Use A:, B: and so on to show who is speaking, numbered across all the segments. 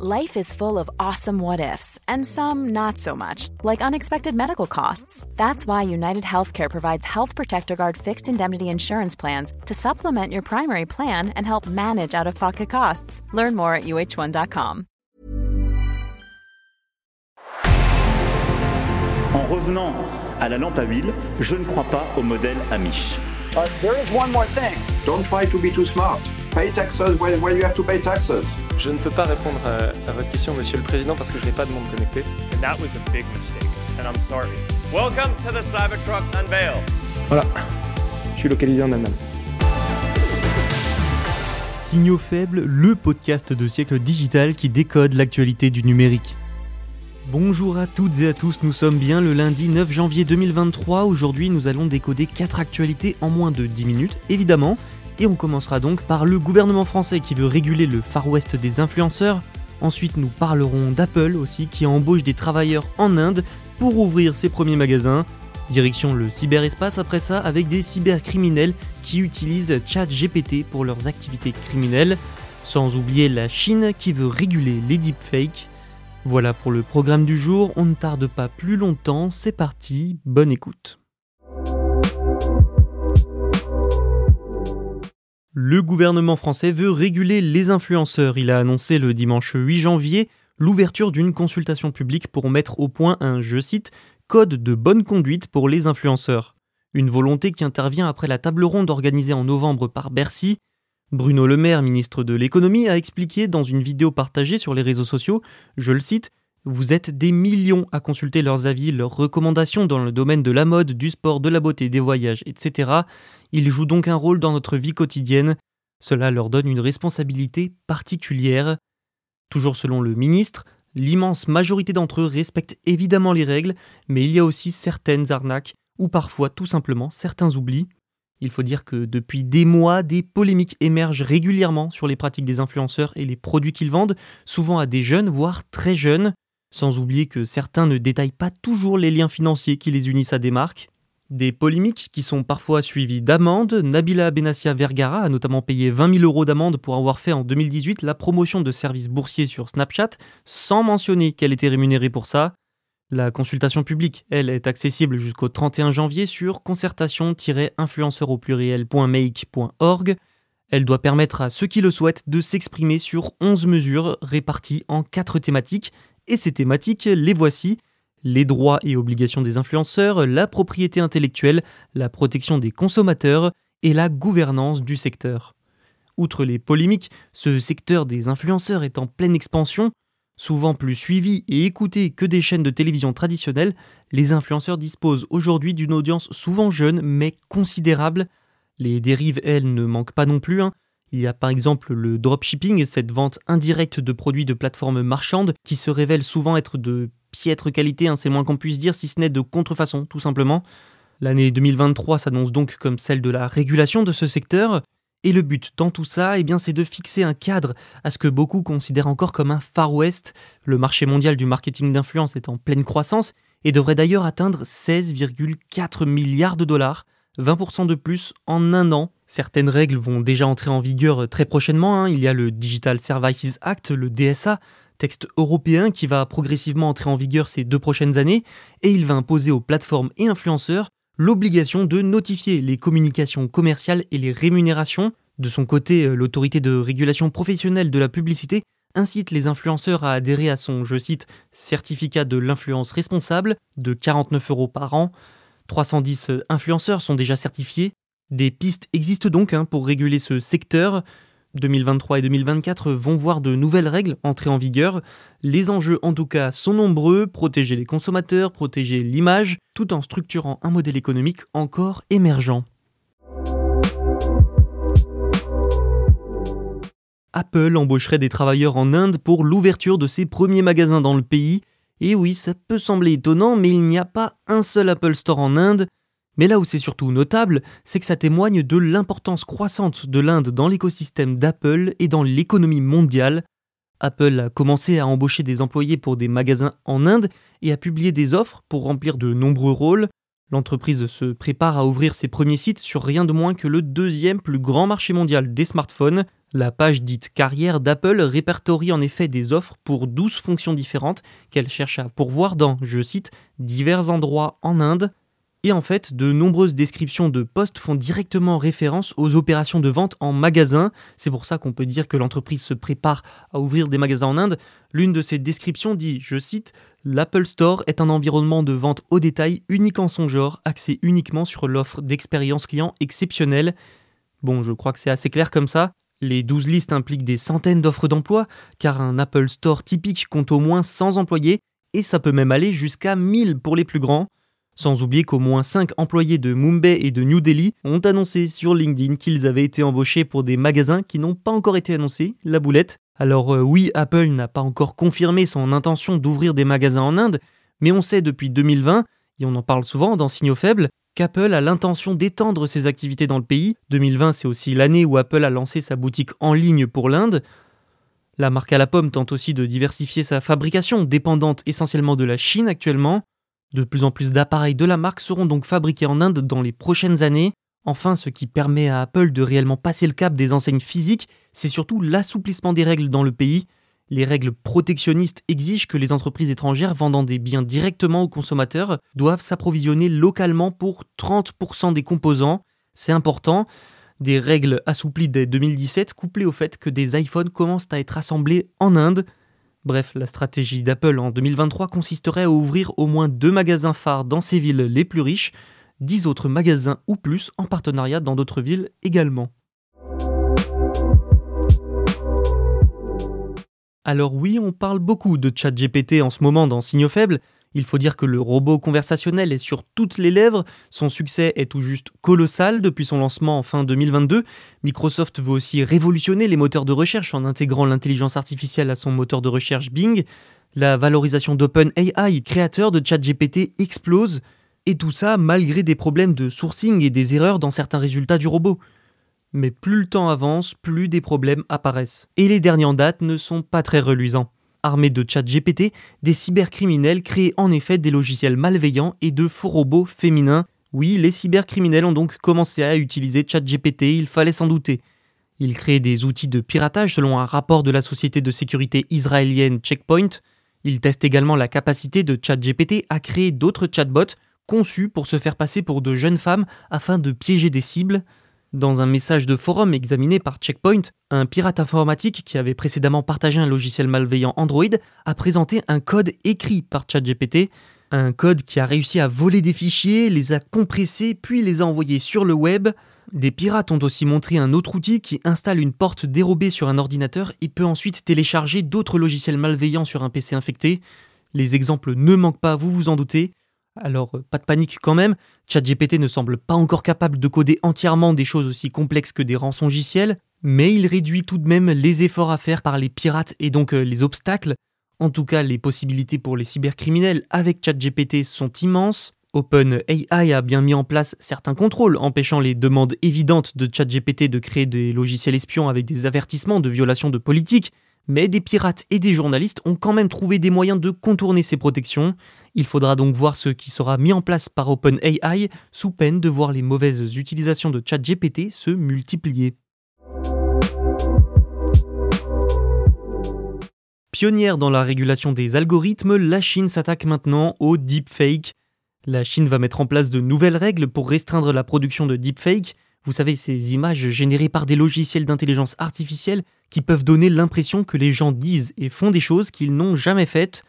A: Life is full of awesome what ifs, and some not so much, like unexpected medical costs. That's why United Healthcare provides Health Protector Guard fixed indemnity insurance plans to supplement your primary plan and help manage out of pocket costs. Learn more at uh1.com.
B: En revenant à la lampe à huile, je ne crois pas au modèle Amish.
C: Uh, there is one more thing.
D: Don't try to be too smart. Pay taxes when, when you have to pay taxes.
E: Je ne peux pas répondre à, à votre question, Monsieur le Président, parce que je n'ai pas de monde connecté.
F: And that was a big mistake, and I'm sorry. Welcome to the Cybertruck Unveil.
E: Voilà, je suis localisé en Allemagne.
G: Signaux faibles, le podcast de siècle digital qui décode l'actualité du numérique. Bonjour à toutes et à tous, nous sommes bien le lundi 9 janvier 2023. Aujourd'hui, nous allons décoder 4 actualités en moins de 10 minutes, évidemment. Et on commencera donc par le gouvernement français qui veut réguler le Far West des influenceurs. Ensuite, nous parlerons d'Apple aussi qui embauche des travailleurs en Inde pour ouvrir ses premiers magasins. Direction le cyberespace après ça avec des cybercriminels qui utilisent ChatGPT pour leurs activités criminelles. Sans oublier la Chine qui veut réguler les deepfakes. Voilà pour le programme du jour, on ne tarde pas plus longtemps, c'est parti, bonne écoute. Le gouvernement français veut réguler les influenceurs. Il a annoncé le dimanche 8 janvier l'ouverture d'une consultation publique pour mettre au point un, je cite, code de bonne conduite pour les influenceurs. Une volonté qui intervient après la table ronde organisée en novembre par Bercy. Bruno Le Maire, ministre de l'économie, a expliqué dans une vidéo partagée sur les réseaux sociaux, je le cite, Vous êtes des millions à consulter leurs avis, leurs recommandations dans le domaine de la mode, du sport, de la beauté, des voyages, etc. Ils jouent donc un rôle dans notre vie quotidienne. Cela leur donne une responsabilité particulière. Toujours selon le ministre, l'immense majorité d'entre eux respectent évidemment les règles, mais il y a aussi certaines arnaques, ou parfois tout simplement certains oublis. Il faut dire que depuis des mois, des polémiques émergent régulièrement sur les pratiques des influenceurs et les produits qu'ils vendent, souvent à des jeunes, voire très jeunes, sans oublier que certains ne détaillent pas toujours les liens financiers qui les unissent à des marques. Des polémiques qui sont parfois suivies d'amendes. Nabila Benassia Vergara a notamment payé 20 000 euros d'amende pour avoir fait en 2018 la promotion de services boursiers sur Snapchat, sans mentionner qu'elle était rémunérée pour ça. La consultation publique, elle, est accessible jusqu'au 31 janvier sur concertation-influenceur au. Elle doit permettre à ceux qui le souhaitent de s'exprimer sur 11 mesures réparties en 4 thématiques. Et ces thématiques, les voici les droits et obligations des influenceurs, la propriété intellectuelle, la protection des consommateurs et la gouvernance du secteur. Outre les polémiques, ce secteur des influenceurs est en pleine expansion. Souvent plus suivi et écouté que des chaînes de télévision traditionnelles, les influenceurs disposent aujourd'hui d'une audience souvent jeune mais considérable. Les dérives, elles, ne manquent pas non plus. Hein. Il y a par exemple le dropshipping, cette vente indirecte de produits de plateformes marchandes qui se révèle souvent être de piètre qualité, hein, c'est moins qu'on puisse dire, si ce n'est de contrefaçon, tout simplement. L'année 2023 s'annonce donc comme celle de la régulation de ce secteur, et le but dans tout ça, eh c'est de fixer un cadre à ce que beaucoup considèrent encore comme un Far West. Le marché mondial du marketing d'influence est en pleine croissance et devrait d'ailleurs atteindre 16,4 milliards de dollars, 20% de plus en un an. Certaines règles vont déjà entrer en vigueur très prochainement. Hein. Il y a le Digital Services Act, le DSA, texte européen qui va progressivement entrer en vigueur ces deux prochaines années, et il va imposer aux plateformes et influenceurs l'obligation de notifier les communications commerciales et les rémunérations. De son côté, l'autorité de régulation professionnelle de la publicité incite les influenceurs à adhérer à son, je cite, certificat de l'influence responsable de 49 euros par an. 310 influenceurs sont déjà certifiés. Des pistes existent donc hein, pour réguler ce secteur. 2023 et 2024 vont voir de nouvelles règles entrer en vigueur. Les enjeux en tout cas sont nombreux, protéger les consommateurs, protéger l'image, tout en structurant un modèle économique encore émergent. Apple embaucherait des travailleurs en Inde pour l'ouverture de ses premiers magasins dans le pays. Et oui, ça peut sembler étonnant, mais il n'y a pas un seul Apple Store en Inde. Mais là où c'est surtout notable, c'est que ça témoigne de l'importance croissante de l'Inde dans l'écosystème d'Apple et dans l'économie mondiale. Apple a commencé à embaucher des employés pour des magasins en Inde et a publié des offres pour remplir de nombreux rôles. L'entreprise se prépare à ouvrir ses premiers sites sur rien de moins que le deuxième plus grand marché mondial des smartphones. La page dite carrière d'Apple répertorie en effet des offres pour 12 fonctions différentes qu'elle cherche à pourvoir dans, je cite, divers endroits en Inde. Et en fait, de nombreuses descriptions de postes font directement référence aux opérations de vente en magasin. C'est pour ça qu'on peut dire que l'entreprise se prépare à ouvrir des magasins en Inde. L'une de ces descriptions dit, je cite, L'Apple Store est un environnement de vente au détail unique en son genre, axé uniquement sur l'offre d'expérience client exceptionnelle. Bon, je crois que c'est assez clair comme ça. Les 12 listes impliquent des centaines d'offres d'emploi, car un Apple Store typique compte au moins 100 employés, et ça peut même aller jusqu'à 1000 pour les plus grands. Sans oublier qu'au moins 5 employés de Mumbai et de New Delhi ont annoncé sur LinkedIn qu'ils avaient été embauchés pour des magasins qui n'ont pas encore été annoncés, la boulette. Alors euh, oui, Apple n'a pas encore confirmé son intention d'ouvrir des magasins en Inde, mais on sait depuis 2020, et on en parle souvent dans Signaux Faibles, qu'Apple a l'intention d'étendre ses activités dans le pays. 2020, c'est aussi l'année où Apple a lancé sa boutique en ligne pour l'Inde. La marque à la pomme tente aussi de diversifier sa fabrication, dépendante essentiellement de la Chine actuellement. De plus en plus d'appareils de la marque seront donc fabriqués en Inde dans les prochaines années. Enfin, ce qui permet à Apple de réellement passer le cap des enseignes physiques, c'est surtout l'assouplissement des règles dans le pays. Les règles protectionnistes exigent que les entreprises étrangères vendant des biens directement aux consommateurs doivent s'approvisionner localement pour 30% des composants. C'est important. Des règles assouplies dès 2017 couplées au fait que des iPhones commencent à être assemblés en Inde. Bref, la stratégie d'Apple en 2023 consisterait à ouvrir au moins deux magasins phares dans ces villes les plus riches, dix autres magasins ou plus en partenariat dans d'autres villes également. Alors oui, on parle beaucoup de ChatGPT en ce moment dans Signaux Faibles, il faut dire que le robot conversationnel est sur toutes les lèvres, son succès est tout juste colossal depuis son lancement en fin 2022. Microsoft veut aussi révolutionner les moteurs de recherche en intégrant l'intelligence artificielle à son moteur de recherche Bing. La valorisation d'OpenAI, créateur de ChatGPT, explose. Et tout ça malgré des problèmes de sourcing et des erreurs dans certains résultats du robot. Mais plus le temps avance, plus des problèmes apparaissent. Et les derniers en date ne sont pas très reluisants. Armés de chat GPT, des cybercriminels créent en effet des logiciels malveillants et de faux robots féminins. Oui, les cybercriminels ont donc commencé à utiliser ChatGPT, il fallait s'en douter. Ils créent des outils de piratage selon un rapport de la société de sécurité israélienne Checkpoint. Ils testent également la capacité de ChatGPT à créer d'autres chatbots conçus pour se faire passer pour de jeunes femmes afin de piéger des cibles. Dans un message de forum examiné par Checkpoint, un pirate informatique qui avait précédemment partagé un logiciel malveillant Android a présenté un code écrit par ChatGPT, un code qui a réussi à voler des fichiers, les a compressés puis les a envoyés sur le web. Des pirates ont aussi montré un autre outil qui installe une porte dérobée sur un ordinateur et peut ensuite télécharger d'autres logiciels malveillants sur un PC infecté. Les exemples ne manquent pas, vous vous en doutez. Alors, euh, pas de panique quand même, ChatGPT ne semble pas encore capable de coder entièrement des choses aussi complexes que des rançongiciels, mais il réduit tout de même les efforts à faire par les pirates et donc euh, les obstacles. En tout cas, les possibilités pour les cybercriminels avec ChatGPT sont immenses. OpenAI a bien mis en place certains contrôles, empêchant les demandes évidentes de ChatGPT de créer des logiciels espions avec des avertissements de violation de politique, mais des pirates et des journalistes ont quand même trouvé des moyens de contourner ces protections. Il faudra donc voir ce qui sera mis en place par OpenAI sous peine de voir les mauvaises utilisations de ChatGPT se multiplier. Pionnière dans la régulation des algorithmes, la Chine s'attaque maintenant au deepfake. La Chine va mettre en place de nouvelles règles pour restreindre la production de deepfake, vous savez, ces images générées par des logiciels d'intelligence artificielle qui peuvent donner l'impression que les gens disent et font des choses qu'ils n'ont jamais faites.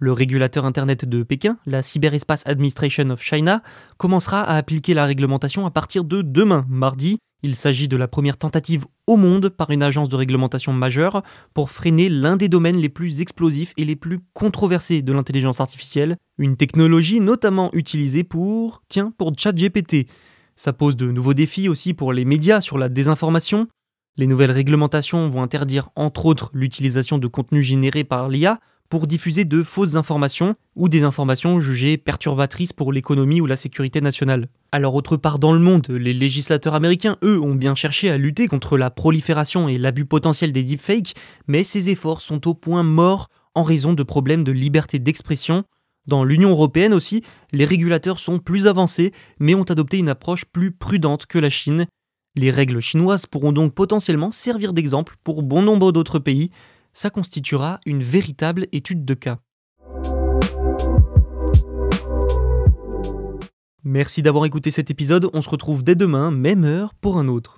G: Le régulateur Internet de Pékin, la Cyberespace Administration of China, commencera à appliquer la réglementation à partir de demain, mardi. Il s'agit de la première tentative au monde par une agence de réglementation majeure pour freiner l'un des domaines les plus explosifs et les plus controversés de l'intelligence artificielle, une technologie notamment utilisée pour, tiens, pour ChatGPT. Ça pose de nouveaux défis aussi pour les médias sur la désinformation. Les nouvelles réglementations vont interdire entre autres l'utilisation de contenus générés par l'IA pour diffuser de fausses informations ou des informations jugées perturbatrices pour l'économie ou la sécurité nationale. Alors autre part dans le monde, les législateurs américains, eux, ont bien cherché à lutter contre la prolifération et l'abus potentiel des deepfakes, mais ces efforts sont au point mort en raison de problèmes de liberté d'expression Dans l'Union européenne aussi, les régulateurs sont plus avancés, mais ont adopté une approche plus prudente que la Chine. Les règles chinoises pourront donc potentiellement servir d'exemple pour bon nombre d'autres pays. Ça constituera une véritable étude de cas. Merci d'avoir écouté cet épisode, on se retrouve dès demain, même heure, pour un autre.